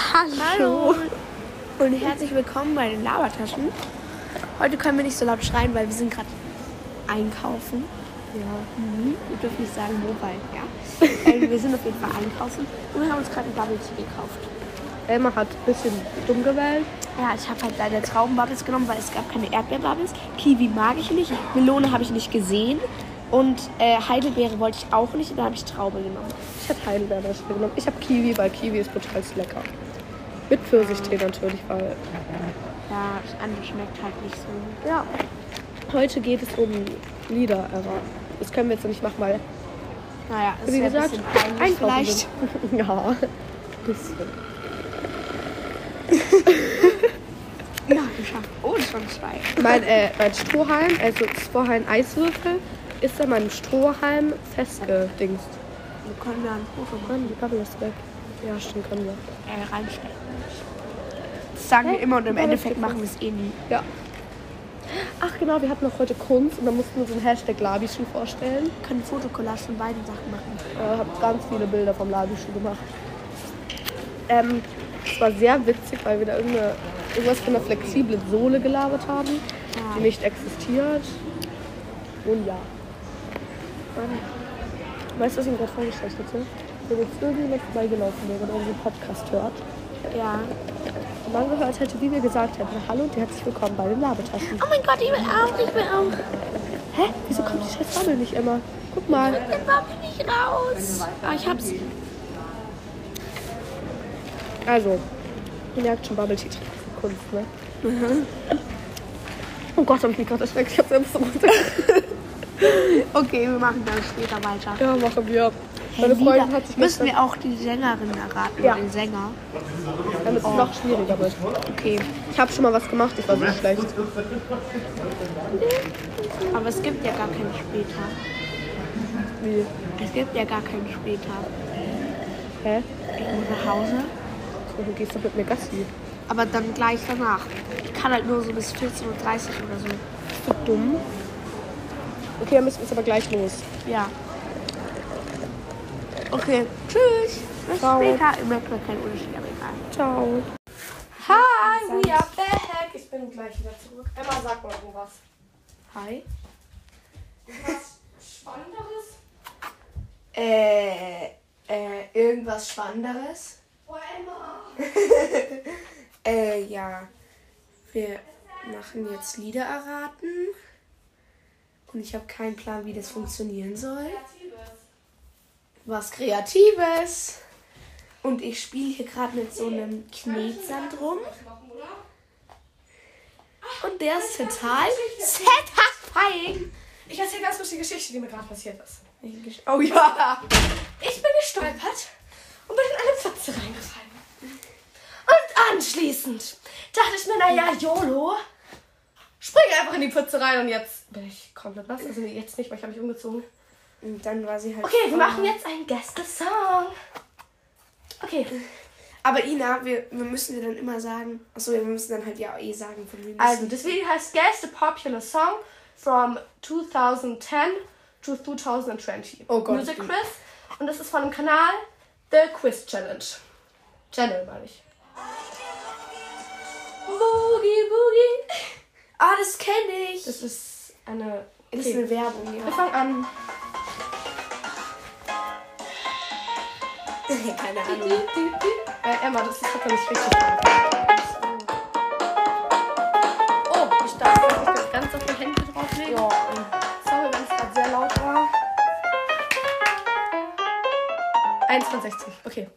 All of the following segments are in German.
Hallo. Und herzlich willkommen bei den Labertaschen. Heute können wir nicht so laut schreien, weil wir sind gerade einkaufen. Ja, mhm. wir dürfen nicht sagen, wo, weil, ja. äh, wir sind auf jeden Fall einkaufen und wir haben uns gerade ein Bubble Tea gekauft. Elmar hat ein bisschen dumm gewählt. Ja, ich habe halt leider Traubenbubbles genommen, weil es gab keine Erdbeerbubbles. Kiwi mag ich nicht, Melone habe ich nicht gesehen und äh, Heidelbeere wollte ich auch nicht und dann habe ich Traube genommen. Ich habe Heidelbeere genommen. Ich habe Kiwi, weil Kiwi ist total lecker. Mit Pfirsichtee natürlich, weil... Ja, das andere schmeckt halt nicht so. Ja. Heute geht es um Lieder erraten. Das können wir jetzt noch nicht machen, weil... Naja, es Wie ein gesagt, bisschen peinlich einkaufen vielleicht. ja, ein bisschen. Ja, geschafft. Oh, schon zwei. Mein, äh, mein Strohhalm, also ist ein Eiswürfel, ist an meinem Strohhalm festgedingst. Wir können da ein Foto machen. Die Bubble ist weg. Ja, stimmt, können wir. äh, reinstecken. Sagen wir immer und im Endeffekt machen wir es eh nie. Ja. Ach genau, wir hatten noch heute Kunst und da mussten wir so einen Hashtag Labischuh vorstellen. Wir können Fotokollage von beiden Sachen machen. Ich äh, habe ganz viele Bilder vom Labischuh gemacht. Ähm, es war sehr witzig, weil wir da irgendeine, irgendwas von einer flexiblen Sohle gelabert haben, Ja. die nicht existiert. Und ja. Mann. Weißt du, was ich mir gerade vorgestellt hätte? Wenn jetzt irgendjemand vorbeigelaufen wäre, der unseren Podcast hört Ja. Dann gehört hätte, wie wir gesagt hätten, hallo und herzlich willkommen bei den Labetaschen. Oh mein Gott, ich will auch, ich will auch. Hä? Wieso kommt die scheiß Bubble nicht immer? Guck mal. Dann war ich nicht raus. Ah, ich hab's. Also, ihr merkt schon, Bubble Tea Kunst, ne? Oh Gott, hab ich mich gerade erschreckt. Ich hab selbst so runter. Okay, wir machen dann später weiter. Ja, machen wir. Hey, Meine Freundin hat sich Müssen wir auch die Sängerin erraten Ja. oder den Sänger? damit es noch schwieriger wird. Okay. Ich habe schon mal was gemacht, ich war so schlecht. Aber es gibt ja gar keinen später. Wie? Es gibt ja gar keinen später. Hä? Ich muss nach Hause. So, du gehst doch mit mir Gassi. Aber dann gleich danach. Ich kann halt nur so bis 14.30 Uhr oder so. Bist du dumm? Okay, dann müssen wir jetzt aber gleich los. Ja. Okay, tschüss. Bis Ciao. später. Ihr merkt mir keinen Unterschied, aber egal. Ciao. Hi, we are back. Ich bin gleich wieder zurück. Emma, sag mal wo was. Hi. Was Spannenderes? Äh, äh, irgendwas Spannenderes? Oh, Emma. Äh, ja. Wir machen jetzt Lieder erraten. Und ich habe keinen Plan, wie das funktionieren soll. Was Kreatives. Und ich spiele hier gerade mit so einem Knetsand rum. Und der ist total satisfying. Ich erzähle ganz kurz die Geschichte, die mir gerade passiert ist. Oh ja. Ich bin gestolpert und bin in eine Pfütze reingefallen. Und anschließend dachte ich mir, naja, YOLO, spring einfach in die Pfütze rein und jetzt bin ich komplett nass. Also jetzt nicht, weil ich habe mich umgezogen. Und dann war sie halt. Okay, wir machen jetzt einen Gäste-Song. Okay. Aber Ina, wir, wir müssen dir dann immer sagen. Achso, wir müssen dann halt ja eh sagen, von wem Also, das Video heißt Guess the Popular Song from 2010 to 2020. Oh Gott. Music Quiz. Und das ist von dem Kanal The Quiz Challenge. Channel, meine ich. Boogie Boogie. Ah, das kenne ich. Das ist eine. Das ist Okay. eine Werbung, Wir ja. fangen an. Keine Ahnung. Äh, Emma, das ist hat er nicht richtig. Oh, ich darf jetzt nicht ganz auf die Hände drauflegen. Ja. Sorry, wenn es gerade sehr laut war. 1 von 16. Okay.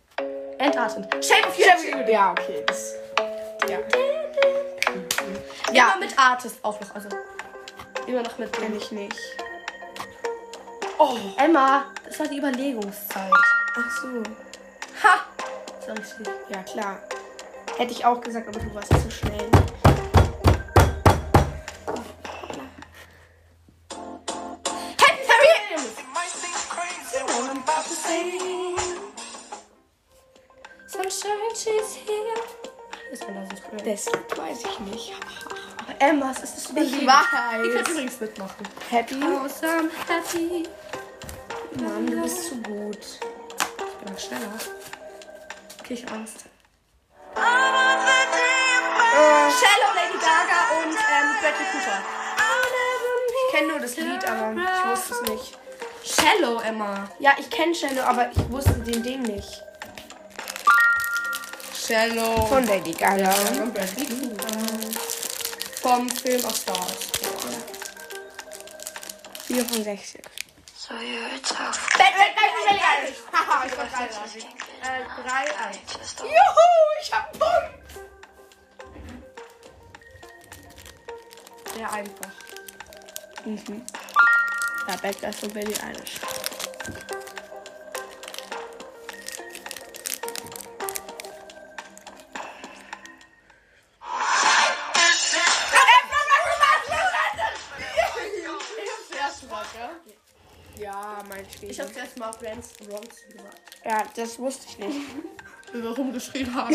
Entarten. Shape of You. Ja, okay. Das, ja. Ja. Immer mit Artist auch noch. Also immer noch mit. Kenn ich nicht. Oh. Emma, das war die Überlegungszeit. Ach so. Ha! Das war richtig. Ja, klar. Hätte ich auch gesagt, aber du warst zu schnell. Das weiß ich nicht. Emma, es ist das Überleben. weiß. Ich werde übrigens mitmachen. Happy? I'm happy. Mann, du bist zu gut. Ich bin schneller krieg ich Angst. Shallow, Lady Gaga und ähm, Bradley Cooper. Ich kenne nur das Lied, aber ich wusste es nicht. Shallow, Emma. Ja, ich kenne Shallow, aber ich wusste den Ding nicht. Shallow. Von Lady Gaga. Und Bradley Cooper. Vom Film aus Star Wars. 4 von 60. So, you're a tough. Haha, ich war gerade äh, 3, 1. just Juhu, ich hab einen Punkt. Sehr einfach. Mhm. Ja, Bad Guys von Billie Eilish. Ja, mein Spiel. Ich habe zuerst mal Rams Bronson gesagt. Ja, das wusste ich nicht. Wie wir rumgeschrien haben.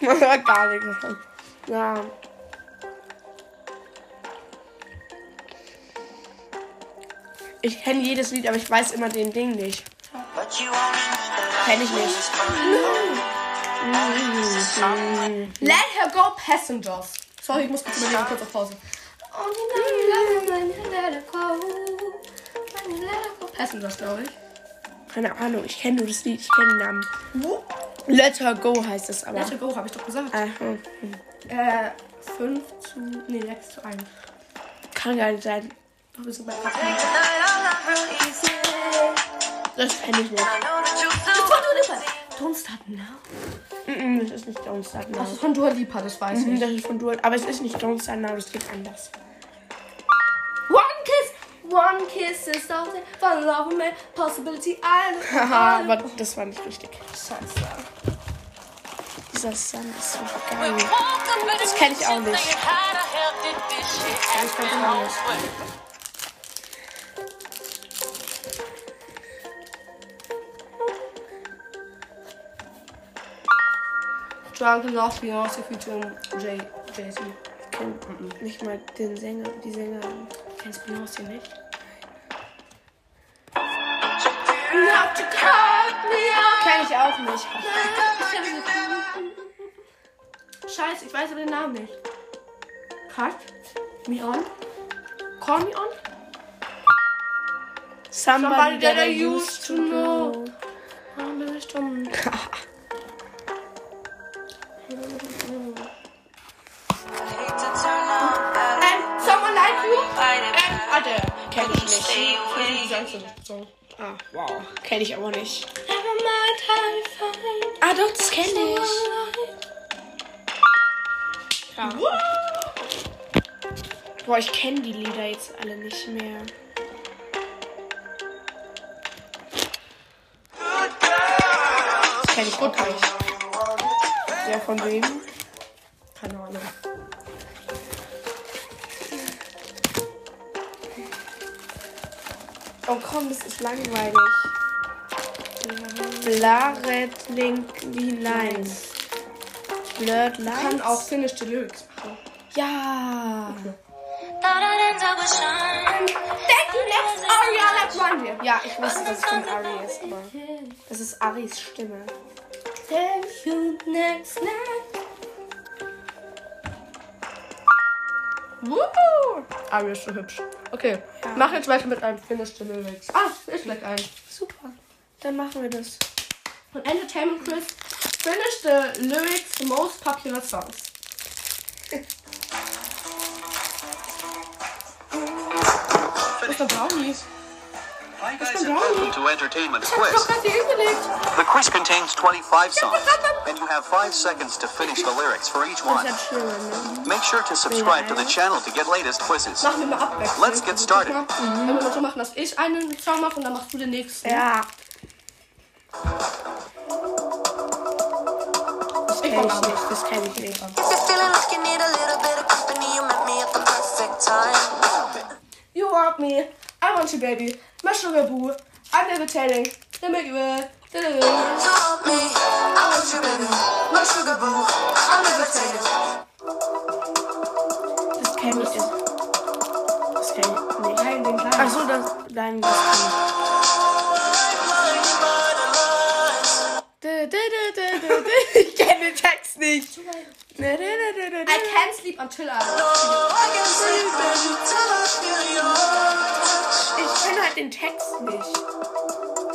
Man hört gar nichts. davon. Ja. Ich kenne jedes Lied, aber ich weiß immer den Ding nicht. But you only Kenn ich nicht. Let her go Passengers. Sorry, ich muss kurz überlegen, kurz auf Pause. Passengers, glaube ich. Keine Ahnung, ich kenne nur das Lied, ich kenne den Namen. Let Her Go heißt es aber. Let her go, habe ich doch gesagt. Ah, hm. Äh, 5 zu. Nee, 6 zu 1. Kann gar nicht sein. Wir sind bei 8. Das kenne ich nicht. Don't Start Now. Mm, Das ist nicht Don't Start Das Now. ist von Dua Lipa, das weiß Mhm, ich. Das ist von Dual. Aber es ist nicht Don't Start Now, das geht anders. One kiss, is something for love me, possibility, I Haha, aber das war nicht richtig. Scheiße. Dieser Song ist so geil. Das kenne ich auch nicht. Ich kann den auch nicht. Drunken Love Beyoncé featuring Jay, Jay-Z. Ich kenne nicht mal den Sänger, die Sängerin. Kennst Beyoncé nicht? Kenne ich auch nicht. Scheiße, ich weiß aber den Namen nicht. Cut me on. Call me on. Somebody that I used to know. Eine Stunde. And And Adele. Kenne ich nicht. Stay Die away. sagst du nicht so. Ah, wow. Kenne ich aber nicht. Ah, doch, das kenne ich. Ja. Boah, ich kenne die Lieder jetzt alle nicht mehr. Das kenne ich auch nicht. Ja, von wem? Keine Ahnung. Oh komm, das ist langweilig. Blurred Linky Lines. Blurred Kann Lines? auch Finish the Lyrics machen. Ja. Thank you, next Ariana Grande. Ja, ich wusste, dass es von Ari ist, aber das ist Aris Stimme. Thank you, next night. Woohoo! Ari ist so hübsch. Okay, mach jetzt weiter mit einem Finish the Lyrics. Ah, ich leg ein. Super. Dann machen wir das. Von Entertainment Quiz. Finish the Lyrics, the most popular songs. Ist der Brownie. Hi guys and welcome to Entertainment Ich Quiz. gerade hier überlegt. The quiz contains 25 songs, and you have 5 seconds to finish the lyrics for each one. ist schlimmer, ne? Make sure to subscribe to the channel to get latest quizzes. Machen wir mal abwechselnd. Let's get started. Mhm. Wenn wir mal so machen, dass ich einen Song mache und dann machst du den nächsten. Ja. Das kenne ich nicht. Das kenne ich nicht. If you're feeling like you need a little bit of company, you met me at the perfect time. You want me, I want you, baby. Sugar boo, I'm levitating. Let me give it. You want me, I you, baby. My sugar boo, I'm levitating. Das kenne ich. Das kenne ich nicht. Nein, den gleichen. Achso, das. Nein, das kenne ich. Ich kenne den Text nicht. nicht. Na, na, na, na, na, I can't sleep until I. Ich kenne halt den Text nicht.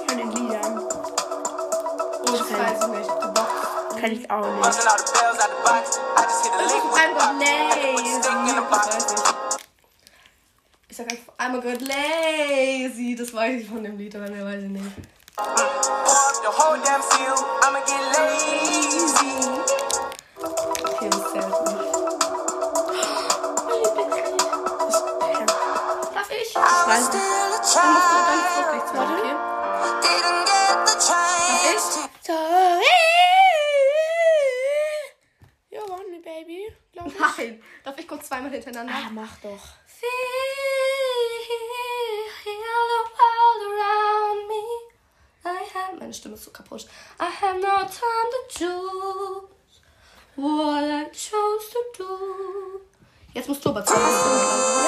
Von den Liedern. Oh, das weiß ich nicht. Kann ich auch nicht. Busting all the bells out the box. I just hit a lick with I'm the a pop. lazy. Stick in the Das box. weiß ich. Ich sag einfach, I'm a good lazy. Das weiß ich von dem Lied, aber mehr weiß ich nicht. Okay, das zählt nicht. Darf ich? I was still chance to So, you want me, baby? Glaub ich. Nein. Darf ich kurz zweimal hintereinander? Ah, mach doch. Meine Stimme ist so kaputt. I have no time to choose what I chose to do. Jetzt musst du aber zuerst.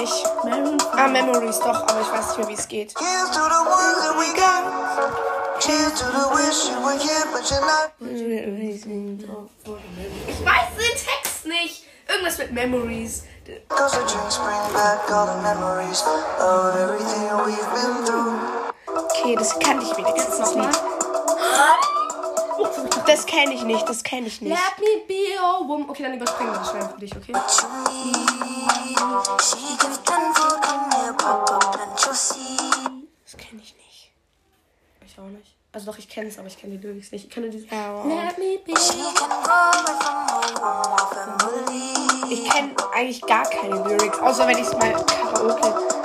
Nicht. Maroon Ah, Memories doch, aber ich weiß nicht mehr, wie es geht. Ich weiß den Text nicht. Irgendwas mit Memories. Memories. Okay, das kann ich wenigstens das Nochmal. Das kenne ich nicht, das kenne ich nicht. Let me be your woman. Okay, dann überspringen wir das schnell für dich, okay? Das kenne ich nicht. Ich auch nicht. Also doch, ich kenne es, aber ich kenne die Lyrics nicht. Ich kenne diese. Let me be. Ich kenne eigentlich gar keine Lyrics, außer wenn ich es mal Karaoke.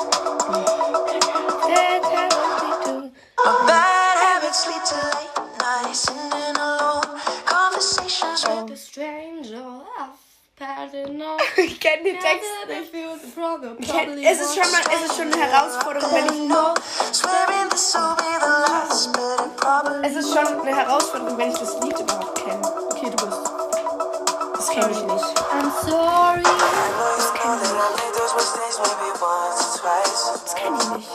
Bad Ich kenne den Text nicht. kenn, es ist schon mal, es ist schon eine Herausforderung, wenn ich probably es ist schon eine Herausforderung, wenn ich das Lied überhaupt kenne. Okay, du bist. Das kenne ich nicht. I'm sorry. Das kenne ich nicht. Das kenne ich nicht.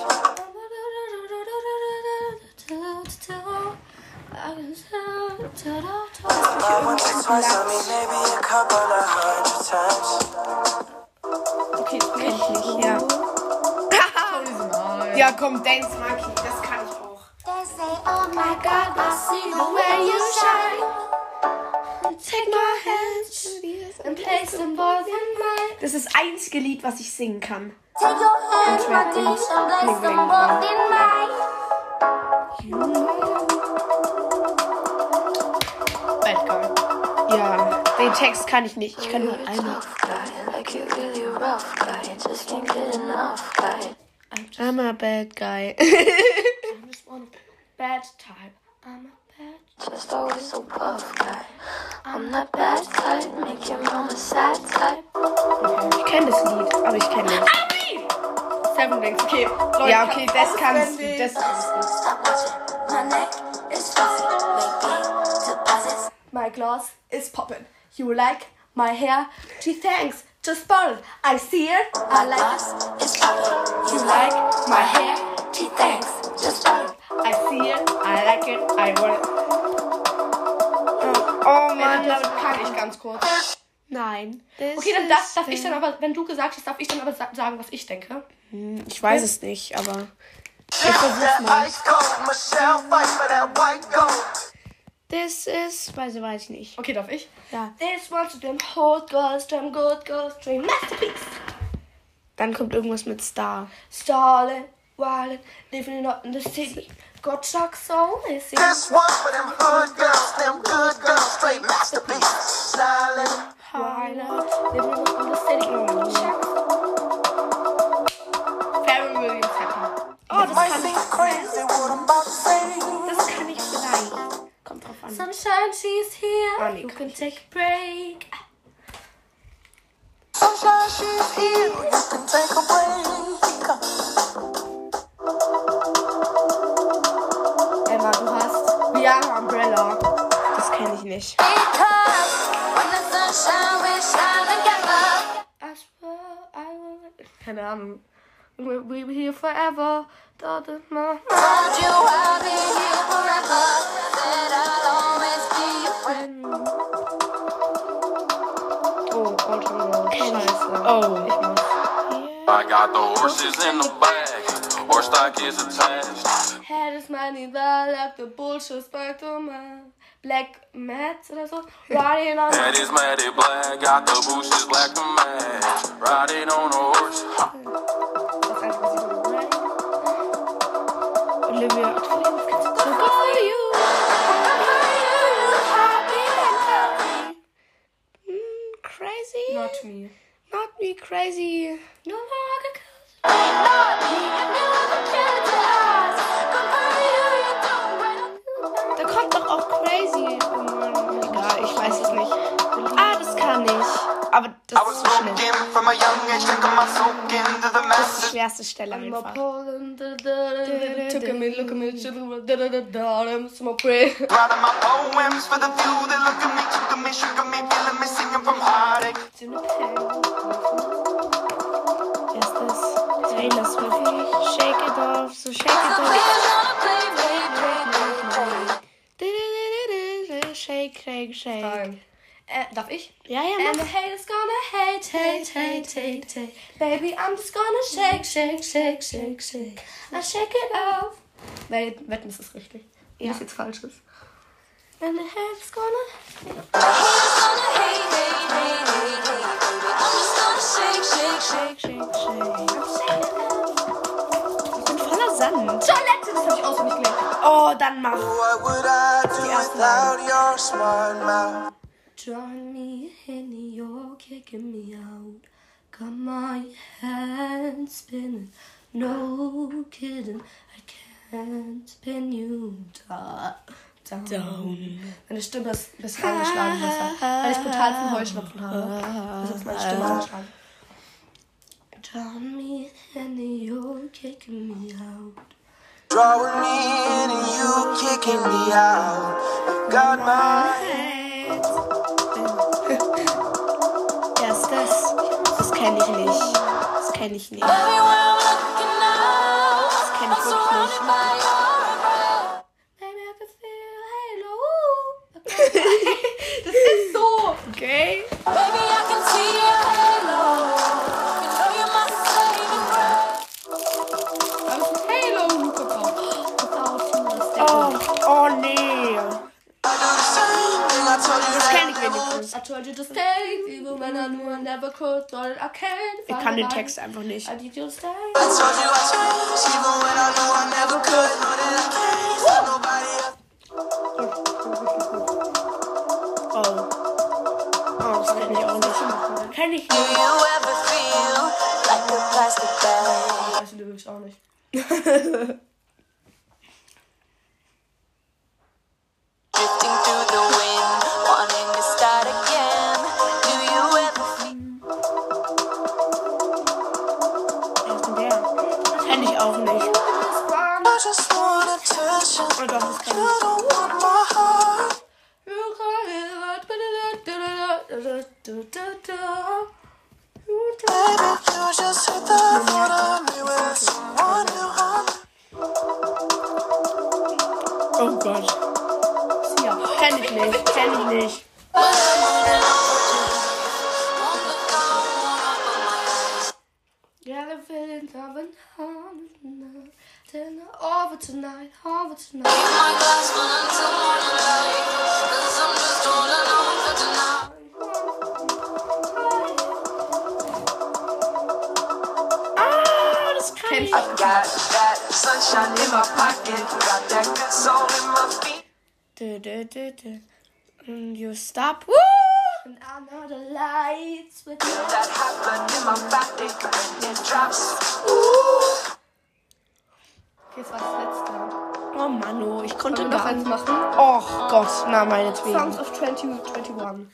Once Okay, das kenne ich nicht, ja. ja, komm, Dance Monkey, das kann ich auch. They say, oh my God, I see the way you shine. Take my hands and place them both in mine. Das ist das einzige Lied, was ich singen kann. Take your hands, my dear, and place them both in mine. Text kann ich nicht. Ich kann nur einmal. Guy, like you really rough guy, just can't get enough guy. I'm a bad guy. I'm just one bad type. I'm a bad Just always so buff guy. I'm that bad type, make your mama sad type. ich kenne das Lied, aber ich kenne nicht. Seven Rings. Okay, Leute. Ja, okay, das kannst du. Das kannst du. My neck is fuzzy. Is. You like my hair? Gee, thanks. Just bought it. I see it. I like it. It's. You like my hair? Gee, thanks. Just bought it. I see it. I like it. I want it. Oh Mann, Mann, das kann ich ganz kurz. nein. Okay, dann darf, darf ich dann aber, wenn du gesagt hast, darf ich dann aber sa- sagen, was ich denke. Ich weiß es nicht, aber. White gold. Das ist. Weiß, weiß ich nicht. Okay, darf ich? Ja. This one's them hot girls, them good girls, dream masterpiece. Dann kommt irgendwas mit Star. Stalling, wildin', living it up in the city. Got shock so missing. This one for them hood girls, them good girls, straight masterpiece. Stylin'. Wildin', living it up in the city. Shock. Oh. An. Sunshine, she's here. Oh, nee, you can take a break. Sunshine, she's here. You can take a break. Emma, du hast Rihanna Umbrella. Das kenne ich nicht. Because when the sunshine, we shine together. I swear I will. Keine Ahnung. We'll be here forever. Da, da, ma. Told you I'll be here forever. Said I'll always be your friend. Oh, Ocean Scheiße. Oh. Ich muss. I got the horses in the back, horse stock is attached. Head is money, oh, I like the bullshit back to my Black Mats oder so. Riding on Head is black, got the bushes black to match. Riding on a horse. Olivia. So good for you. Mm, crazy. Not me. Not me crazy. No longer Da kommt doch auch crazy. irgendwann. Egal, ich weiß es nicht. Ah, das kann ich. Aber das ist so schlimm. A ist die schwerste Stelle I'm a einfach. Took a minute, look da, da, da, smoke pray. Writing my poems for the few that look at me, took at me, shook at me, feeling me, singing from heartache. Das? Taylor Swift. Shake it off, so shake it off. Shake, shake, shake. Äh, darf ich? Ja, ja, And mach. the haters gonna hate, hate, hate, hate, hate. Baby, I'm just gonna shake, shake, shake, shake, shake. I shake it off. Weil, wetten, ist das richtig. Ja. Nicht jetzt falsch ist. And the haters gonna Shake, shake, shake. Ich bin voller Sand. Toilette, das hab ich auswendig gelernt. Oh, dann mach. What would I do without your smart mouth? Join me in you're kicking me out. Got my head spinning. No kidding, I can't pin you down. down. Meine Stimme ist ein bisschen angeschlagen weil ich total viel Heuschnupfen habe. Das ist meine Stimme angeschlagen. Join me in you're kicking me out. Drawing me in and you kicking me out. Got my Ja, ist das. Das kenne ich nicht. Das kenne ich nicht. Das kenne ich wirklich nicht. Know that I can't stop nobody else. Oh. Oh, das kenne ich auch nicht. Kenne ich nicht. Feelings of an dinner over tonight, over tonight. my glass full until morning light? Cause I'm just holding on for tonight. Ah, das kann ich. Got that sunshine in my pocket. Got that good soul in my feet. Dö, dö, dö, dö. And you stop. Woo! Okay, das war das letzte. Oh Mano, ich konnte Wollen wir noch gar eins nicht. machen? Och Gott, na meinetwegen. Songs of 2021.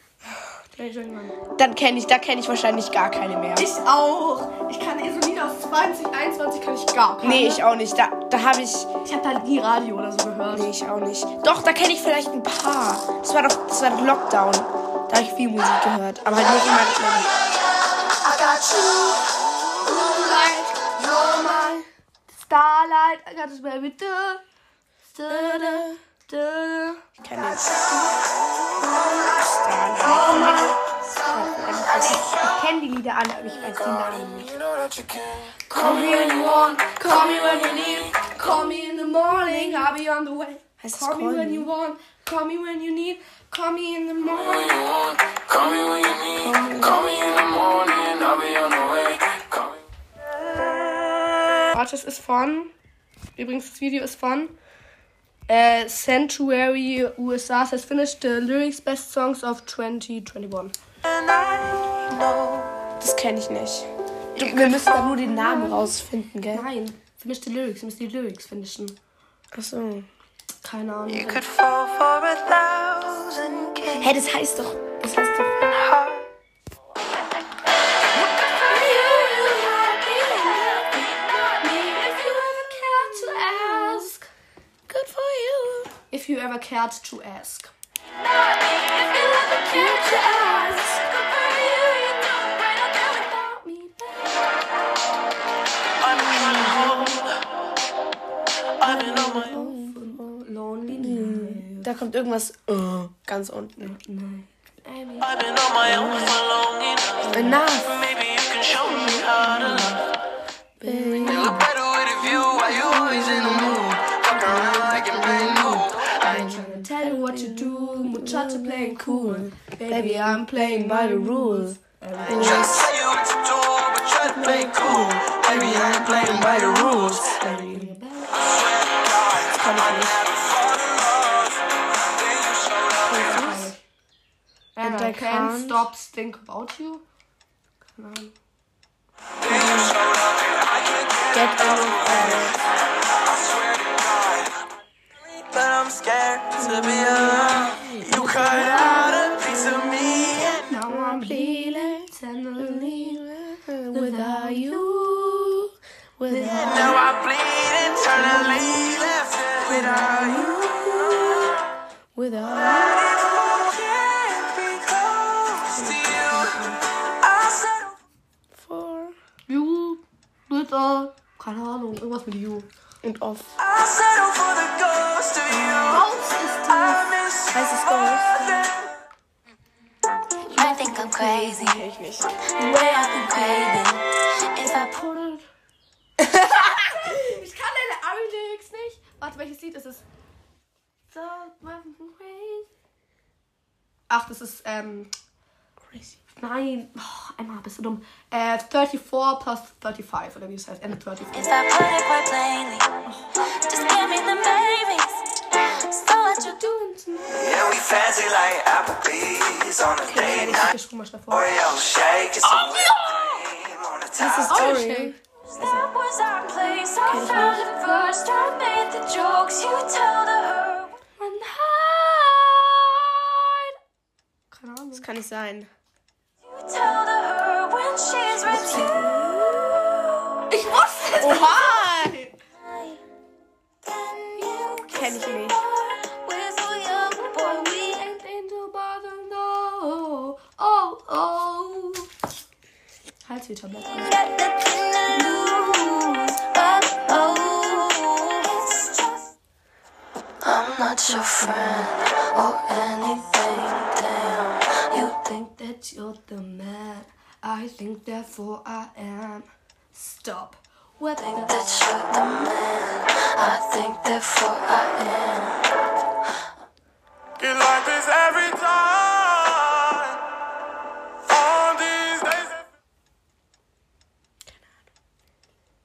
2021. Dann kenne ich, da kenne ich wahrscheinlich gar keine mehr. Ich auch. Ich kann eh so Lieder aus 2021 kann ich gar keine. Nee, ich auch nicht. Da, da habe ich. Ich habe halt nie Radio oder so gehört. Nee, ich auch nicht. Doch, da kenne ich vielleicht ein paar. Das war doch, das war doch Lockdown. Da habe ich viel Musik gehört. Aber halt nicht immer. You're Starlight, I got this baby. Du, du, du, du. Ich kenne den. Starlight. Ich kenne die Lieder alle, aber ich weiß die Namen nicht. Call me when you want, call me when you need, call me in the morning, I'll be on the way. Heißt Call me when you want, call me when you need, call me in the morning. Call me when you need. Call me in the morning. I'll be on the way. Call me. Warte, es ist von. Übrigens, das Video ist von. Äh, Sanctuary USA has finished the lyrics best songs of 2021. Das kenne ich nicht. Du, wir müssen da nur den Namen rausfinden, gell? Nein, finish the lyrics, ihr müsst die Lyrics finishen. Achso. Keine Ahnung. Could fall for a thousand kings. Hä, das heißt doch. Das heißt doch. Good for you. If you ever cared to ask. Da kommt irgendwas äh, ganz unten. Long enough. Maybe you can show me how to love. You look better with a view. Why you always in the mood? Fuck around like a big move. I ain't Tell you what you do, muchacha playing cool. Baby, I'm playing by the rules. tryna tell you what to do, but try to play cool. Baby, I ain't playing by the rules. And I I can't can't. stop think about you. Keine Ahnung. Get out of bed. But I'm scared to be alone. You cut out a piece of me. and Now I'm bleeding tenderly Without you. Without Now I bleed internally. Without you. Without Can't Keine Ahnung, irgendwas mit you. Und off. I settle for the ghost of you. Ghost ist I miss Heißt es you Ghost? I think I'm crazy. Kenn ich nicht. The way I've been craving. If I Ich kann deine Ari-Lyrics nicht. Warte, welches Lied ist es? Ach, das ist, ähm. Crazy. Nein. Oh, Emma, bist du dumm. Äh, 34 plus 35, oder wie es heißt. End 35. If I put it quite plainly, just give me the babies. So what you doing to me? Yeah, we fancy like Applebee's on a date night. Oreo shake, it's a whipped cream on the Das ist top. Oreo. That was our place. I found it first. I made the jokes you tell to her. One hide. Keine Ahnung. Das kann nicht sein. You tell to her when she's with you. Ich wusste es. Oha! Can you Kenn ich nicht. with a young boy? We Ain't angel bother, no. Oh, oh. Halswehtablette. got nothing to lose. Oh, oh. It's just. I'm not your friend or anything. Think that you're the man. I think therefore I am. Stop. What the think that you're the man. I think therefore I am. Get like this every time. All these days.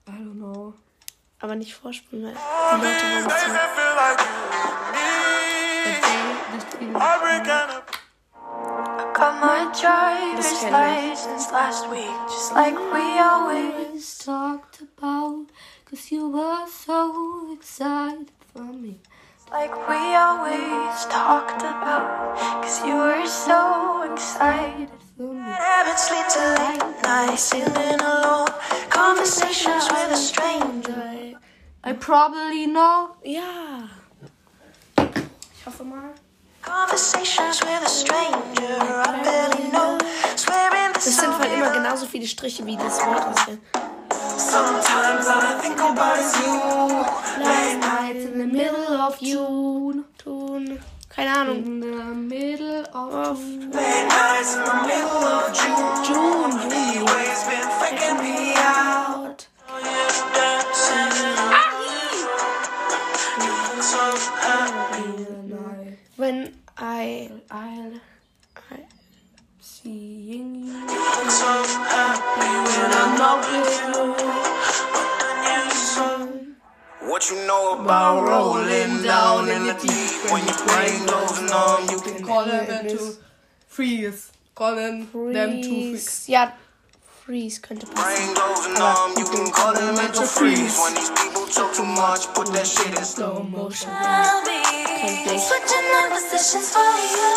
I don't know. Aber nicht vorspulen, weil All die Leute wollen es that driver's This can be- license last week, just like we always. always talked about Cause you were so excited for me Like we always talked about, cause you were so excited. for me Habits lead to late nights, sitting alone. Conversations with a stranger. I probably know Ja. Ich hoffe mal Conversations with a stranger I barely know. Swearing Das sind halt immer genauso viele Striche wie das Wort ist hier. Sometimes I think about you. Last night in the middle of June. Tun. Keine Ahnung. In the middle of Late nights in the middle of June. June, The waves when your brain goes numb? You can Call them to freeze. Call them, them to freeze. Ja, freeze könnte passen. You can call them mental freeze when these people talk too much. Put that shit in slow motion. I'll be switching up positions for you.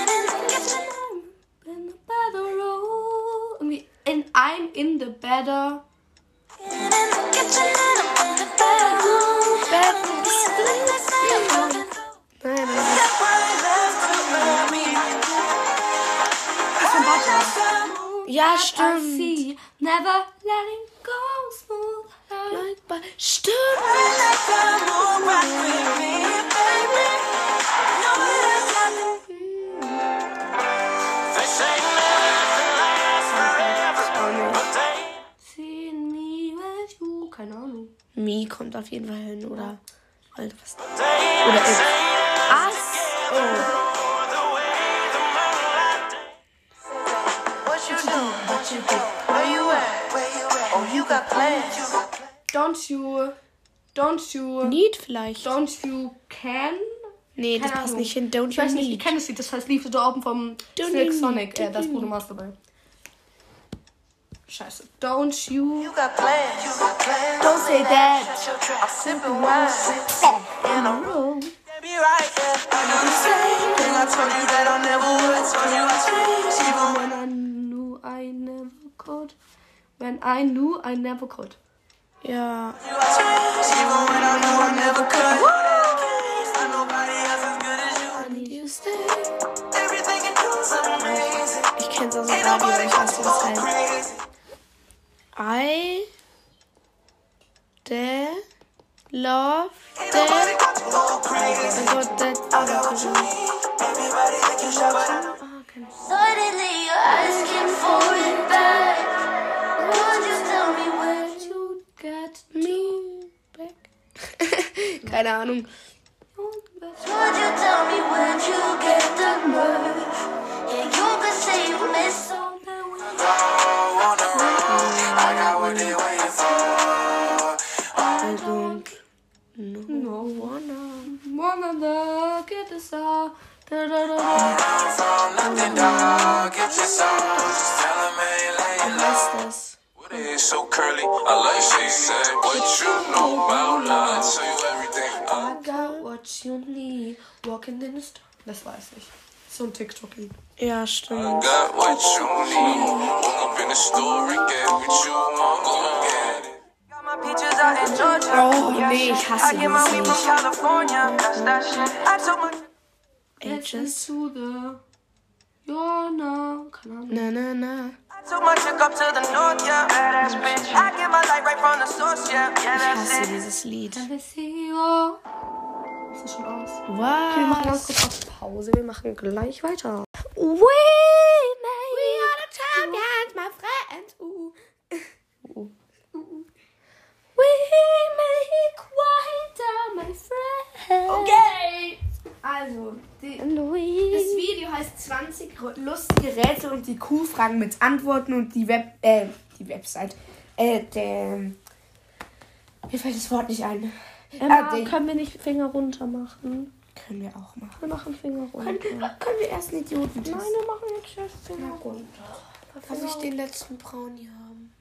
In the kitchen. In the better room. In, I'm in the better. Ja, I stimmt. see. Never letting go smooth. Like, but- Stimmt. Keine Ahnung. Mi kommt auf jeden Fall hin, oder? Alter, was? Oder ist. Was? Oh. Don't you. Don't you. Need vielleicht. Don't you can. Nee, das Keine passt Ahnung. nicht hin. Don't Ich you weiß nicht, ich need. kenne das Lied. Das heißt, lief da oben vom Don't you Sonic. need, Äh, das don't Bruder you Mars dabei. Scheiße. Don't you. You got plans. You got plans. Don't say that. Trap. I'm sipping wine. In a room. Be right, yeah. I know the same thing. I told you that I never would. Told you I changed. Even when I I never could. When I knew I never could. Ja. Ich kenn's aus dem Radio, nobody ich weiß, das crazy. I de love de nobody got you go crazy. I got that I got what you need. Everybody think you shy, but I Suddenly you're asking for it back. Would you tell me where you get me back. Keine Ahnung. Would you tell me where'd you get the nerve? Yeah, you could say you miss so bad. go on the road. I got what they waiting for. I don't no wanna. Wanna look at the star. Was ist das? I. I. I I got what you need. Walking in the store. Das weiß ich. So ein TikTok-Lied. Ja, stimmt. got what you need. Woke up in the store and get what you want. Go get it. Oh, nee, ich hasse I get Ages. to the... You're now... Keine Ahnung. Na, na, na. I took my chick up to the north, yeah. Badass bitch. I get my light right from the source, yeah. Yeah, Ich that's hasse it. dieses Lied. Let me see you. Ist das schon aus? Wir machen ganz kurz auf Pause. Wir machen gleich weiter. We make we are the champions, my friends. Ooh. We make white my friend. Okay. Also, die, das. Video heißt 20 lustige Rätsel und die Q-Fragen mit Antworten und die Web, äh, die Website, äh, der, mir fällt das Wort nicht ein. Emma, Ah, können wir nicht Finger runter machen? Können wir auch machen. Wir machen Finger runter. Können, können wir erst einen Idioten Nein, wir machen jetzt erst Finger runter. Darf ich den letzten Brownie haben?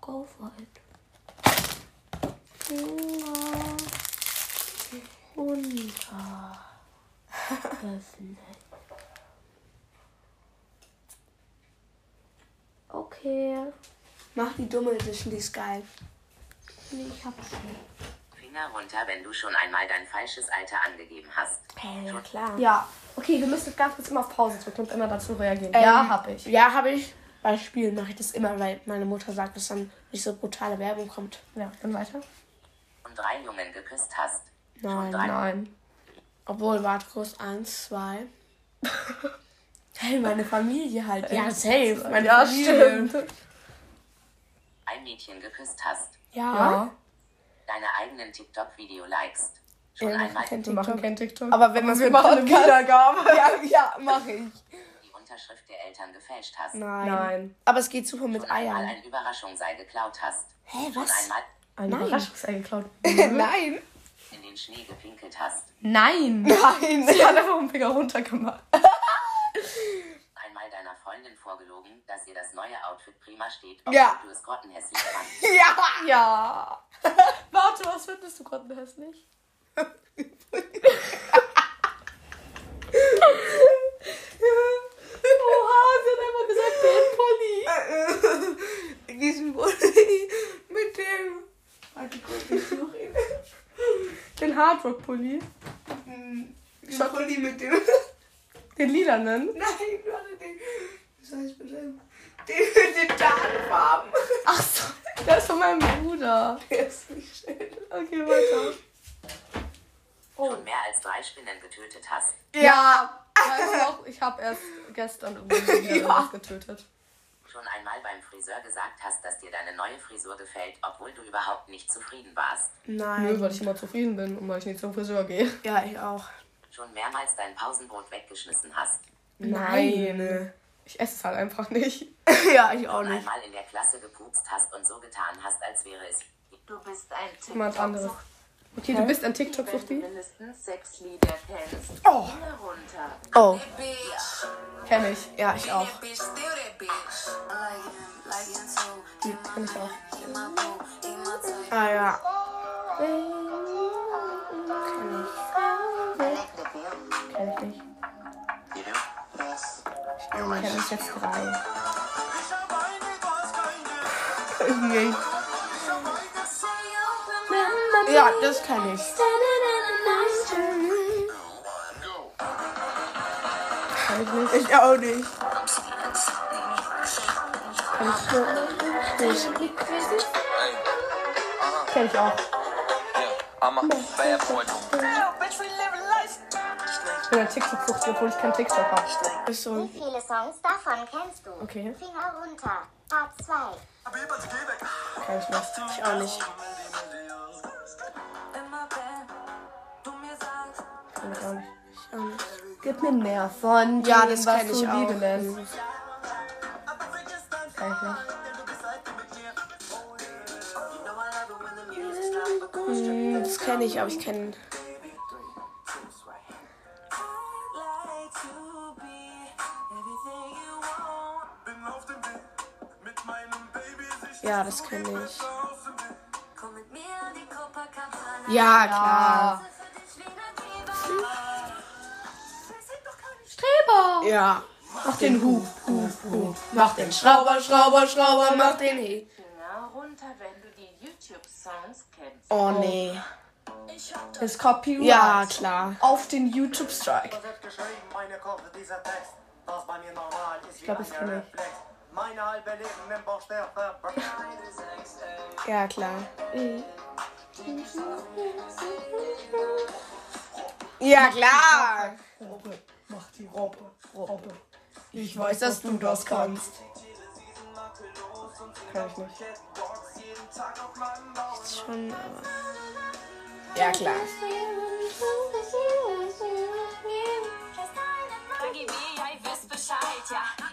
Go for it. Finger Runter. Okay. Mach die dumme Edition, die ist geil. Nee, ich hab schon. Finger runter, wenn du schon einmal dein falsches Alter angegeben hast. Äh, ja klar. Ja. Okay, wir müssen ganz kurz immer auf Pause drücken und immer dazu reagieren. Ähm, ja, hab ich. Ja, habe ich. Bei Spielen mache ich das immer, weil meine Mutter sagt, dass dann nicht so brutale Werbung kommt. Ja, dann weiter. Und drei Jungen geküsst hast. Nein. drei- Nein. Obwohl, warte kurz, eins, zwei. Hey, meine Familie halt. Ja, safe. Meine Ja, Familie. stimmt. Ein Mädchen geküsst hast. Ja. Ja. Deine eigenen TikTok-Video likest. Schon Ja, einmal kennt Wir machen kein TikTok. Aber wenn man wir machen eine Wiedergabe. Ja, ja, mache ich. die Unterschrift der Eltern gefälscht hast. Nein. Nein. Aber es geht super mit Schon einmal Eiern. ein Überraschungsei geklaut hast. Hä, was? einmal Ein Nein. Überraschungsei geklaut. Nein. Schnee gepinkelt hast. Nein. Nein. Sie hat einfach einen Finger runtergemacht. Einmal deiner Freundin vorgelogen, dass ihr das neue Outfit prima steht, Ja. obwohl du es grottenhässlich fandst. Ja. Ja. Warte, was findest du gerade hässlich? Oha, sie hat einfach gesagt, den Pulli. Diesen Pulli mit dem. Warte kurz, ich suche ihn. Den Hardrock-Pulli. Den Pulli mit dem. Den lilanen. Nein, warte, den. Was heißt bitte? Den mit den Tarnfarben. Ach so, der ist von meinem Bruder. Der ist nicht schön. Okay, weiter. Schon mehr als drei Spinnen getötet hast. Ja. Weißt du auch, ich habe erst gestern irgendwie wieder irgendwas getötet. Schon einmal beim Friseur gesagt hast, dass dir deine neue Frisur gefällt, obwohl du überhaupt nicht zufrieden warst. Nö, Nein. weil ich immer zufrieden bin und weil ich nicht zum Friseur gehe. Ja, ich auch. Schon mehrmals dein Pausenbrot weggeschmissen hast. Nein. Ich esse es halt einfach nicht. ja, ich auch Schon nicht. einmal in der Klasse gepupst hast und so getan hast, als wäre es. Du bist ein Jemand anderes. Okay, du bist ein TikTok-Suchti? mindestens sechs Lieder kennst. Oh. Oh. Kenn ich. Ja, ich auch. Kenn ich auch. Ah ja. Kenn ich nicht. You? Kenn ich jetzt drei. Nee. Ja, das kann ich. Kenn ich nicht. Ich auch nicht. Kenn ich auch. Ich bin ein TikTok-Suchti, obwohl ich kein TikTok habe. Ist so. Wie viele Songs davon kennst du? Okay. Finger runter. Part 2. Kenn ich nicht. Ich auch nicht. Kenn ich auch nicht. Ich auch nicht. Gib mir mehr von Ja, dem, das was kenn ich du auch. Liebe nennst. Kenn ich nicht. Hm, das kenne ich, aber ich kenne. Ja, das kenne ich. Ja, klar. Ja. Mach den Hub, Hub, Hub. Mach den Schrauber, Schrauber, Schrauber, mach den He. Finger runter, wenn du die YouTube-Songs kennst. Oh nee. Ist Copyright. Ja, klar. Auf den YouTube-Strike. Ich glaube, das kenne ich. Ja, klar. Ja, klar. Mach die Robbe, Robbe. Ich weiß, dass du das kannst. Kenn ich nicht. Schon, aber. Ja, klar.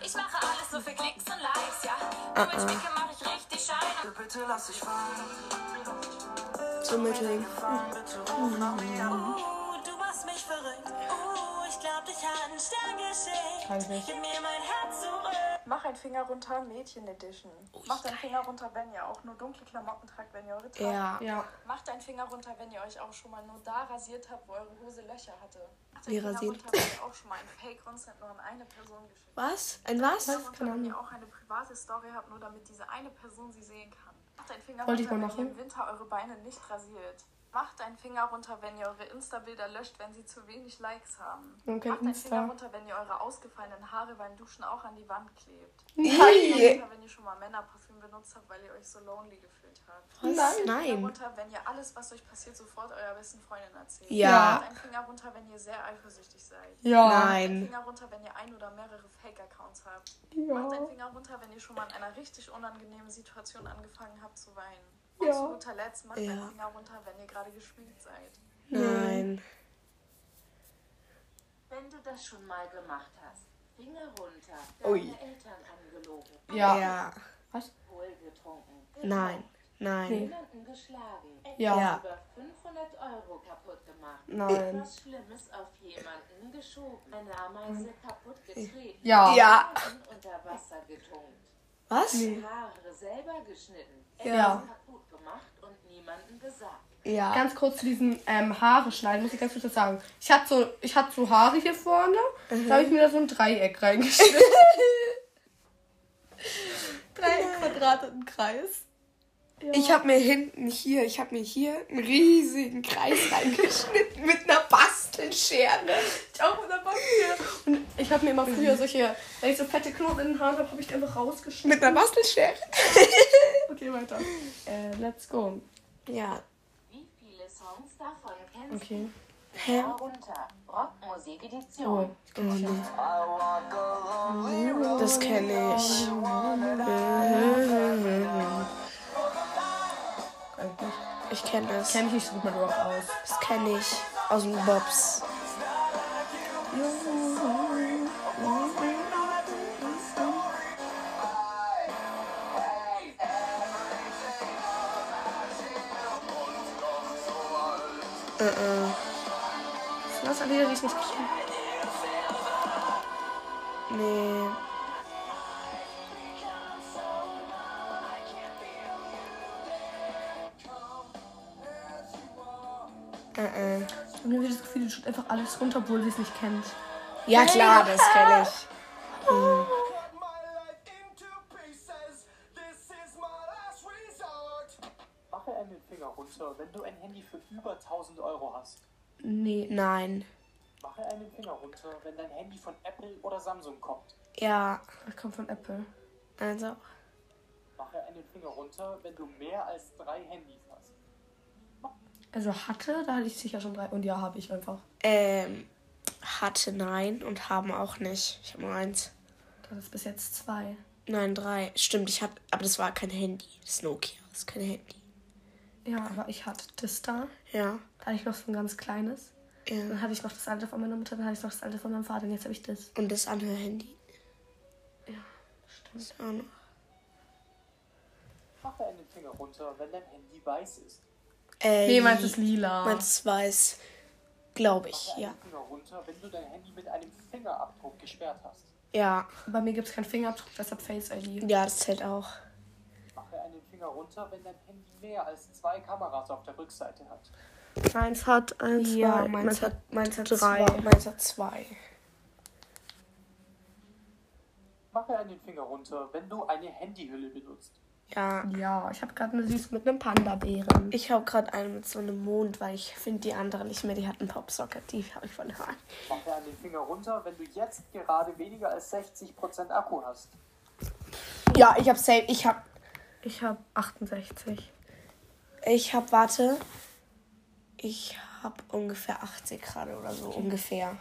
Ich mache alles so für Klicks und Likes, ja. Nur mit Schminke mache ich richtig Schein. Bitte lass dich fallen. So mitteln. Oh, du machst mich verrückt. Oh, ich glaub, dich hat ein Stern geschickt. Kann ich nicht. Gib mir mein Herz zurück. Mach ein Finger runter, Mädchen Edition. Macht einen Finger runter, wenn ihr auch nur dunkle Klamotten tragt, wenn ihr eure tragt. Ja. Ja. Macht einen Finger runter, wenn ihr euch auch schon mal nur da rasiert habt, wo eure Hose Löcher hatte. Macht Wie einen Finger rasiert? runter, wenn ihr auch schon mal einen Fake-Content nur an eine Person geschickt habt. Was? Ein was? Finger runter, wenn ihr auch eine private Story habt, nur damit diese eine Person sie sehen kann. Macht einen Finger Wollte ich runter, mal wenn ihr machen. im Winter eure Beine nicht rasiert. Macht einen Finger runter, wenn ihr eure Insta-Bilder löscht, wenn sie zu wenig Likes haben. Okay, Macht einen Insta. Finger runter, wenn ihr eure ausgefallenen Haare beim Duschen auch an die Wand klebt. Nein. Macht einen Finger runter, wenn ihr schon mal Männerparfüm benutzt habt, weil ihr euch so lonely gefühlt habt. Was? Macht einen Nein. Finger runter, wenn ihr alles, was euch passiert, sofort eurer besten Freundin erzählt. Ja. Macht einen Finger runter, wenn ihr sehr eifersüchtig seid. Ja. Macht einen Finger runter, wenn ihr ein oder mehrere Fake-Accounts habt. Ja. Macht einen Finger runter, wenn ihr schon mal in einer richtig unangenehmen Situation angefangen habt zu weinen. Ja. Und zu guter Letzt macht Ja. einen Finger runter, wenn ihr gerade geschminkt seid. Nein. Wenn du das schon mal gemacht hast, Finger runter, Ui. deine Eltern angelogen, Ja. Ja. Was? Alkohol getrunken, Nein. Nein. jemanden geschlagen, Ja. Ja. über 500 Euro kaputt gemacht, Nein. etwas Schlimmes auf jemanden geschoben, eine Ameise kaputt getreten, Ja. Ja. unter Wasser getunkt, Was? Haare selber geschnitten, Ja. etwas kaputt gemacht und niemanden gesagt. Ja. Ganz kurz zu diesem ähm, Haare schneiden, muss ich ganz kurz was sagen. Ich hatte so, ich hatte so Haare hier vorne, da habe ich mir da so ein Dreieck reingeschnitten. Dreieck, Quadrat und ein Kreis. Ich habe mir hinten hier, ich habe mir hier einen riesigen Kreis reingeschnitten mit einer Bastelschere. Ich auch mit der Bank Und ich habe mir immer früher solche, wenn ich so fette Knoten in den Haaren habe, habe ich die einfach rausgeschnitten. Mit einer Bastelschere. Okay, weiter. Äh, let's go. Ja. Wie viele Songs davon kennst du? Okay. Hä? Edition. Das kenne ich. Ich kenne das. Kenn ich nicht so gut mit Rock aus. Das kenne ich aus dem Bobs. Äh, äh. Das sind Lieder, die ich nicht kenne. Nee. Einfach alles runter, obwohl sie es nicht kennt. Ja klar, das kenne ich. Mhm. Mache einen Finger runter, wenn du ein Handy für über 1000 Euro hast. Nee. Nein. Mache einen Finger runter, wenn dein Handy von Apple oder Samsung kommt. Ja. Das kommt von Apple. Also. Mache einen Finger runter, wenn du mehr als drei Handys hast. Also hatte, da hatte ich sicher schon drei. Und ja, habe ich einfach. Ähm. Hatte nein und haben auch nicht. Ich habe nur eins. Das ist bis jetzt zwei. Nein, drei. Stimmt, ich hatte. Aber das war kein Handy. Das ist Nokia. Das ist kein Handy. Ja, aber ich hatte das da. Ja. Da hatte ich noch so ein ganz kleines. Ja. Dann hatte ich noch das alte von meiner Mutter, dann hatte ich noch das alte von meinem Vater und jetzt habe ich das. Und das andere Handy. Ja, stimmt. Ist auch noch. Mache einen Finger runter, wenn dein Handy weiß ist. Äh, Nee, meins ist lila. Meins ist weiß. Glaube ich, ja. einen Finger runter, wenn du dein Handy mit einem Fingerabdruck gesperrt hast. Ja. Bei mir gibt es keinen Fingerabdruck, deshalb Face ID. Ja, das zählt auch. Mache einen Finger runter, wenn dein Handy mehr als zwei Kameras auf der Rückseite hat. Meins hat eins, Ja, zwei. meins hat, meins hat drei. zwei. Meins hat zwei. Mache einen Finger runter, wenn du eine Handyhülle benutzt. Ja. Ja, ich habe gerade eine süß mit einem Panda-Bären. Ich habe gerade eine mit so einem Mond, weil ich finde die andere nicht mehr. Die hat einen Popsocket. Die habe ich verloren. Mache einen Finger runter, wenn du jetzt gerade weniger als 60% Akku hast. Ja, ich habe safe. Ich habe. Ich habe 68. Ich habe, warte. Ich habe ungefähr 80 gerade oder so. Ungefähr.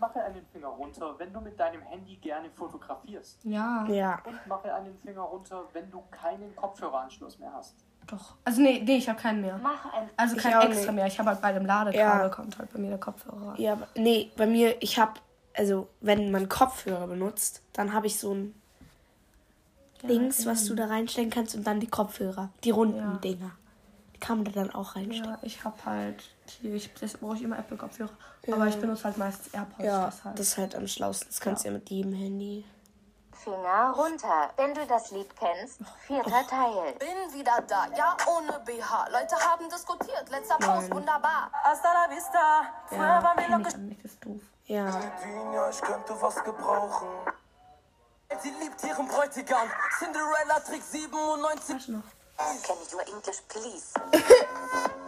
Mache einen Finger runter, wenn du mit deinem Handy gerne fotografierst. Ja. Ja. Und mache einen Finger runter, wenn du keinen Kopfhöreranschluss mehr hast. Doch. Also nee, nee, ich habe keinen mehr. Mache ein Also Ich kein extra nicht. mehr. Ich habe halt bei dem Ladekabel Ja. kommt halt bei mir der Kopfhörer. Ja, aber- nee, bei mir, ich habe, also wenn man Kopfhörer benutzt, dann habe ich so ein Dings, was du da reinstecken kannst und dann die Kopfhörer, die runden Ja. Dinger. Die kann man da dann auch reinstecken. Ja, ich habe halt, ich, das brauche ich immer Apple-Kopfhörer. Aber ich benutze halt meistens AirPods. Ja, deshalb. das ist halt am schlausten. Das kannst du ja mit jedem Handy. Finger runter, wenn du das Lied kennst. Vierter Teil. Bin wieder da, ja ohne BH. Leute haben diskutiert, letzter Post, wunderbar. Hasta la vista. Früher Ja, waren wir Kenn locker. ich nicht, das ist doof. Ja. Ja, ich könnte was gebrauchen. Sie liebt ihren Bräutigam. Cinderella Trick 97. Weißt du noch? Can you English, please?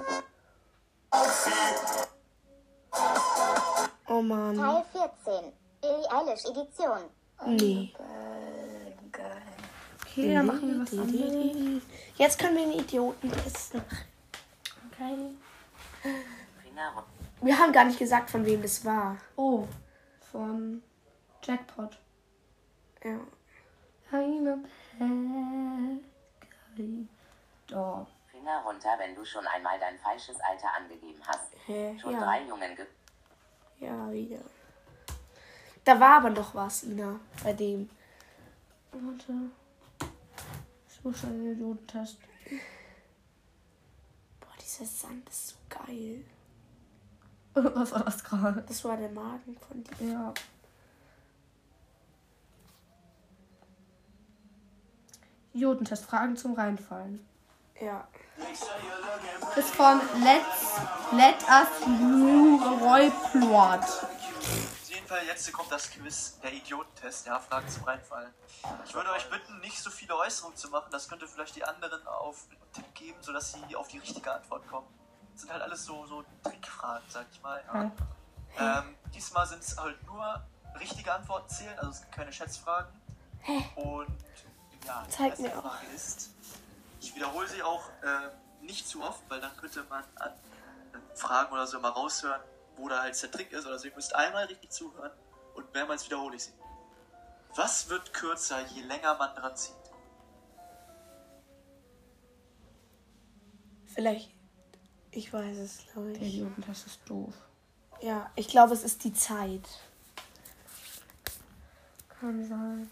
Oh Mann. Teil 14. Billie Eilish Edition. Nee. Okay, dann machen wir was anderes. Jetzt können wir einen Idioten testen. Okay. Wir haben gar nicht gesagt, von wem das war. Oh, von Jackpot. Ja. I'm a bad guy. Doch. Finger runter, wenn du schon einmal dein falsches Alter angegeben hast. Hä? Schon Ja. drei Jungen ge Ja, wieder. Da war aber noch was, Ina, bei dem. Warte. Ich muss einen Idiotentest. Boah, dieser Sand ist so geil. Was war das gerade? Das war der Magen von dir. Ja. Idiotentest. Fragen zum Reinfallen. Ja. Ist von Let's Let Us New Roy Plot. Auf jeden Fall, jetzt kommt das Quiz, der Idiotentest, ja, Fragen zum Reinfallen. Ich würde euch bitten, nicht so viele Äußerungen zu machen, das könnte vielleicht die anderen auf einen Tipp geben, sodass sie auf die richtige Antwort kommen. Das sind halt alles so, so Trickfragen, sag ich mal. Ja. Ähm, diesmal sind es halt nur richtige Antworten zählen, also es gibt keine Schätzfragen. Und ja, die Zeig erste mir auch. Frage ist, ich wiederhole sie auch äh, nicht zu oft, weil dann könnte man an äh, Fragen oder so immer raushören, wo da halt der Trick ist. Oder so. Ihr müsst einmal richtig zuhören und mehrmals wiederhole ich sie. Was wird kürzer, je länger man dran zieht? Vielleicht. Ich weiß es, glaube Der ich. Idiotentest ist doof. Ja, ich glaube, es ist die Zeit. Kann sein.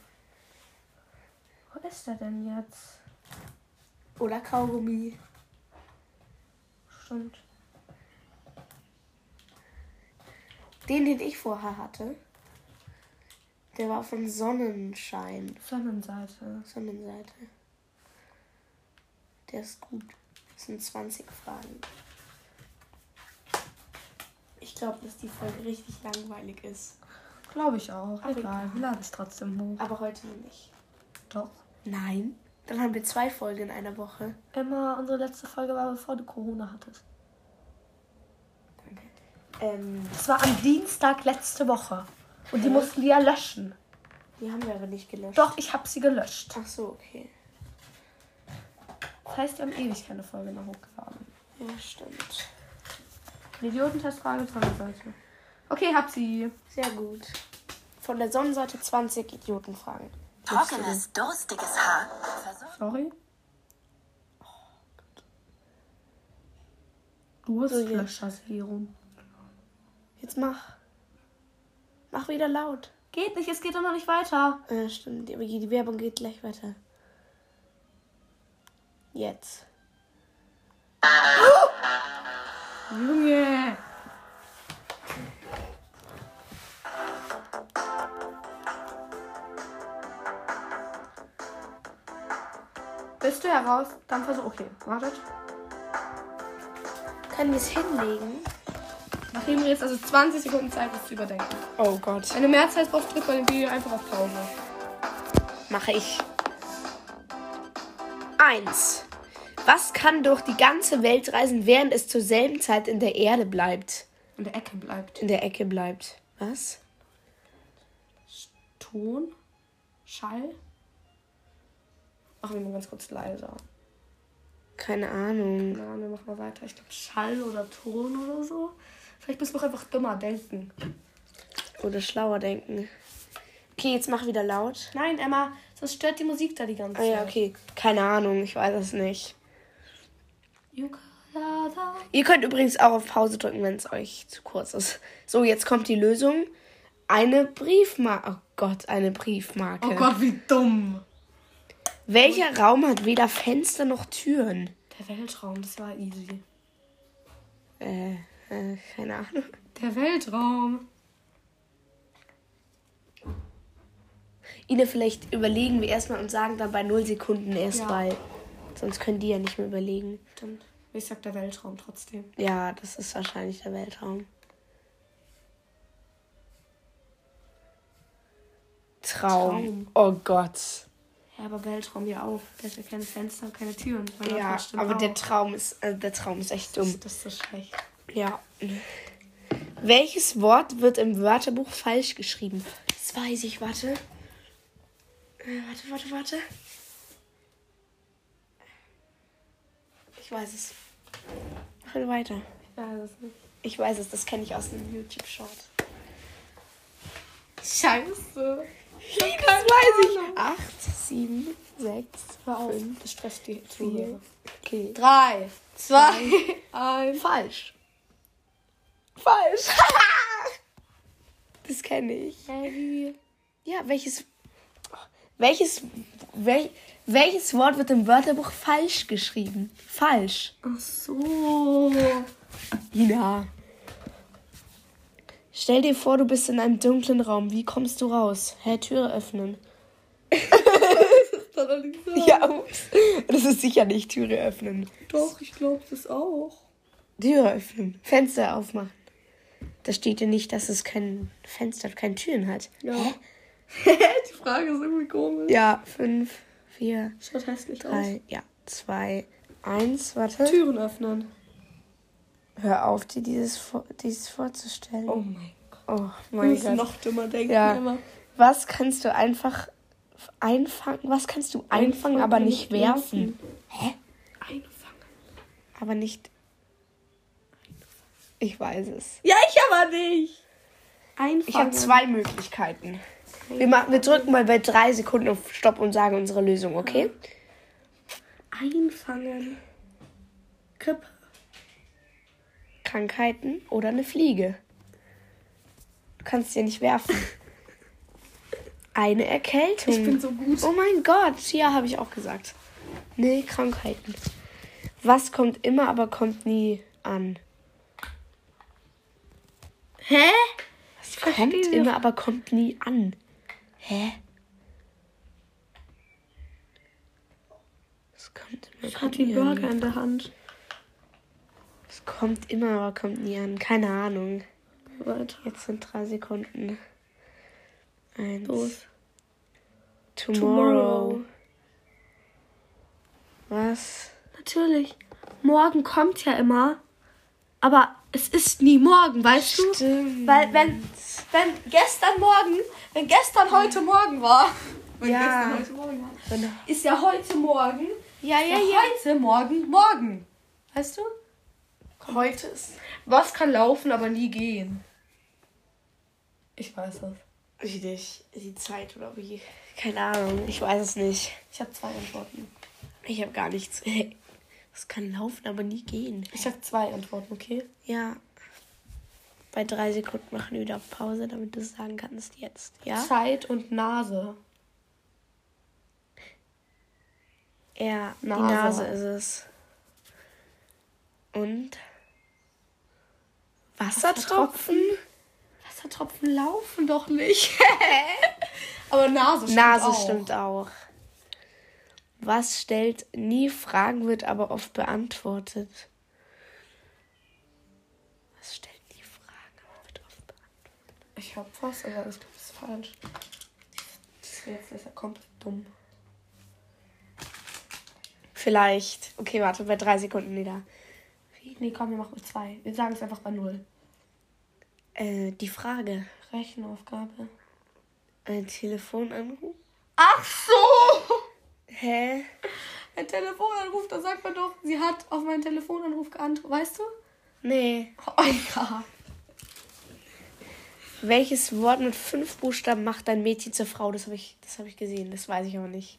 Wo ist er denn jetzt? Oder Kaugummi. Stimmt. Den, den ich vorher hatte, der war von Sonnenschein. Sonnenseite. Sonnenseite. Der ist gut. Das sind 20 Fragen. Ich glaube, dass die Folge richtig langweilig ist. Glaube ich auch. Aber Egal, wir laden es trotzdem hoch. Aber heute nicht. Doch. Nein. Dann haben wir zwei Folgen in einer Woche. Emma, unsere letzte Folge war, bevor du Corona hattest. Ähm, Das war am Dienstag letzte Woche. Und die mussten die ja löschen. die haben wir aber nicht gelöscht. Doch, ich habe sie gelöscht. Ach so, okay. Das heißt, wir haben ewig keine Folge mehr hochgeladen. Ja, stimmt. Eine Idiotentestfrage, Sonnenseite. Okay, hab sie. Sehr gut. Von der Sonnenseite 20 Idiotenfragen. Trockenes, durstiges Haar. Sorry. Durstlöscher-Serum. Jetzt mach. Mach wieder laut. Geht nicht, es geht doch noch nicht weiter. Ja, stimmt. Aber die Werbung geht gleich weiter. Jetzt. Junge. Bist du heraus? Dann versuch. Okay, wartet. Können wir es hinlegen? Nachdem wir jetzt also 20 Sekunden Zeit das zu überdenken. Oh Gott. Wenn du mehr Zeit brauchst, drück bei dem Video einfach auf Pause. Mache ich. Eins. Was kann durch die ganze Welt reisen, während es zur selben Zeit in der Erde bleibt? In der Ecke bleibt. In der Ecke bleibt. Was? Ton? Schall? Machen wir mal ganz kurz leiser. Keine Ahnung. Na, wir machen mal weiter. Ich glaube Schall oder Ton oder so. Vielleicht müssen wir auch einfach dümmer denken. Oder schlauer denken. Okay, jetzt mach wieder laut. Nein, Emma, sonst stört die Musik da die ganze Ah Zeit. ja, okay. Keine Ahnung, ich weiß es nicht. Ihr könnt übrigens auch auf Pause drücken, wenn es euch zu kurz ist. So, jetzt kommt die Lösung. Eine Briefmarke. Oh Gott, eine Briefmarke. Oh Gott, wie dumm. Welcher Raum hat weder Fenster noch Türen? Der Weltraum, das war easy. Äh, äh keine Ahnung. Der Weltraum. Ine, vielleicht überlegen wir erstmal und sagen dann bei 0 Sekunden erst, Ja. weil sonst können die ja nicht mehr überlegen. Stimmt. Ich sag der Weltraum trotzdem. Ja, das ist wahrscheinlich der Weltraum. Traum. Traum. Oh Gott. Ja, aber Weltraum ja auch. Der hat ja keine Fenster und keine Türen. Ja, aber der auch. Traum ist, äh, der Traum ist echt dumm. Das ist so schlecht. Ja. Welches Wort wird im Wörterbuch falsch geschrieben? Das weiß ich, warte. Äh, warte, warte, warte. Ich weiß es. Mach weiter. Ich weiß es nicht. Ich weiß es, das kenne ich aus einem YouTube-Short. Scheiße. Das weiß ich. Acht, sieben, sechs, fünf, Das stresst die. Zuhörer. Okay. Drei, zwei, eins. Falsch. Falsch. das kenne ich. Ja, welches. Welches. Wel, welches Wort wird im Wörterbuch falsch geschrieben? Falsch. Ach so. Ina. Stell dir vor, du bist in einem dunklen Raum. Wie kommst du raus? Hä, Türe öffnen. Das doch nicht so. Ja, ups. Das ist sicher nicht Türe öffnen. Doch, ich glaube das auch. Türe öffnen. Fenster aufmachen. Da steht ja nicht, dass es kein Fenster, keine Türen hat. Ja. Die Frage ist irgendwie komisch. Ja, fünf, vier, Schaut hässlich aus. drei, ja, zwei, eins, warte. Türen öffnen. Hör auf, dir dieses, dieses vorzustellen. Oh mein Gott. Oh mein musst Gott. noch dümmer denken Ja. immer. Was kannst du einfach einfangen? Was kannst du einfangen, Einfangen, aber nicht werfen? Hä? Einfangen. Aber nicht. Ich weiß es. Ja, ich aber nicht. Einfangen. Ich habe zwei Möglichkeiten. Wir, machen, wir drücken mal bei drei Sekunden auf Stopp und sagen unsere Lösung, okay? Einfangen. Grippe. Krankheiten oder eine Fliege. Du kannst ja nicht werfen. Eine Erkältung. Ich bin so gut. Oh mein Gott, ja, habe ich auch gesagt. Nee, Krankheiten. Was kommt immer, aber kommt nie an? Hä? Was kommt verstehe immer, aber kommt nie an? Hä? Es kommt immer, Ich kommt nie den Burger an. in der Hand. Kommt immer, aber kommt nie an. Keine Ahnung. Weiter. Jetzt sind drei Sekunden. Eins. Los. Tomorrow. Tomorrow. Was? Natürlich. Morgen kommt ja immer. Aber es ist nie morgen, weißt du? Stimmt. Weil wenn, wenn gestern Morgen, wenn gestern heute Morgen war, wenn Ja. gestern heute Morgen war, Wenn- ist ja heute Morgen, ja, ja, ja. heute Morgen, morgen. Weißt du? Heute ist. Was kann laufen, aber nie gehen? Ich weiß es. Wie dich? Die Zeit oder wie? Keine Ahnung. Ich weiß es nicht. Ich habe zwei Antworten. Ich habe gar nichts. Es kann laufen, aber nie gehen. Ich habe zwei Antworten, okay? Ja. Bei drei Sekunden machen wir wieder Pause, damit du es sagen kannst jetzt. Ja? Zeit und Nase. Ja, die Nase Nase halt. ist es. Und? Wassertropfen? Wassertropfen laufen doch nicht. aber Nase stimmt Nase auch. stimmt auch. Was stellt nie Fragen, wird aber oft beantwortet? Was stellt nie Fragen, aber wird oft beantwortet? Ich hab was, aber ich glaube, das ist falsch. Das jetzt ist ja komplett dumm. Vielleicht. Okay, warte, bei drei Sekunden wieder. Nee, komm, wir machen zwei. Wir sagen es einfach bei null. Äh, die Frage. Rechenaufgabe. Ein Telefonanruf? Ach so! Hä? Ein Telefonanruf, da sagt man doch, sie hat auf meinen Telefonanruf geantwortet. Weißt du? Nee. Oh ja. Welches Wort mit fünf Buchstaben macht ein Mädchen zur Frau? Das habe ich, das hab ich gesehen. Das weiß ich aber nicht.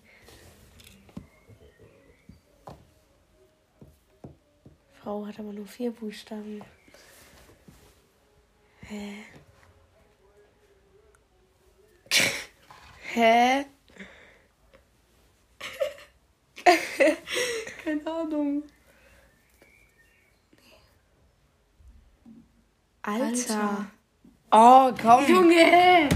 Frau hat aber nur vier Buchstaben. Hä? Hä? Keine Ahnung. Alter. Alter. Oh, komm. Junge!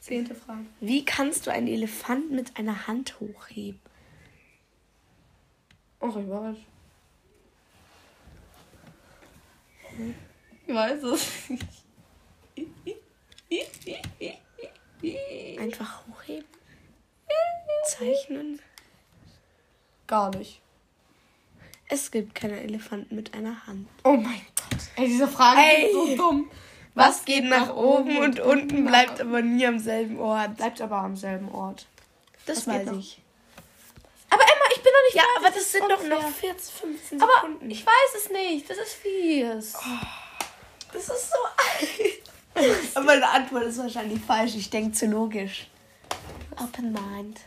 Zehnte Frage. Wie kannst du einen Elefant mit einer Hand hochheben? Ach, ich weiß. Ich weiß es. Einfach hochheben? Zeichnen? Gar nicht. Es gibt keine Elefanten mit einer Hand. Oh mein Gott. Ey, diese Fragen Ey. sind so dumm. Was geht nach oben und unten bleibt aber nie am selben Ort? Bleibt aber am selben Ort. Das Was geht weiß ich. Aber Emma, ich bin noch nicht Ja, fertig. aber das sind doch noch 14, 15 Aber Sekunden. ich weiß es nicht. Das ist fies. Das ist so alt. aber meine Antwort ist wahrscheinlich falsch. Ich denke zu logisch. Open Mind.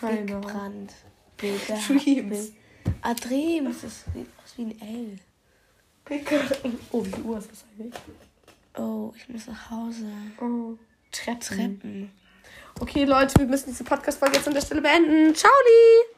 Keine Brand. Bilder. Dreams. Ah, Dreams. Das sieht aus wie ein L. Oh, wie viel Uhr ist das eigentlich? Oh, ich muss nach Hause. Oh, Treppen. Treppen. Okay, Leute, wir müssen diese Podcast-Folge jetzt an der Stelle beenden. Ciao, Lee.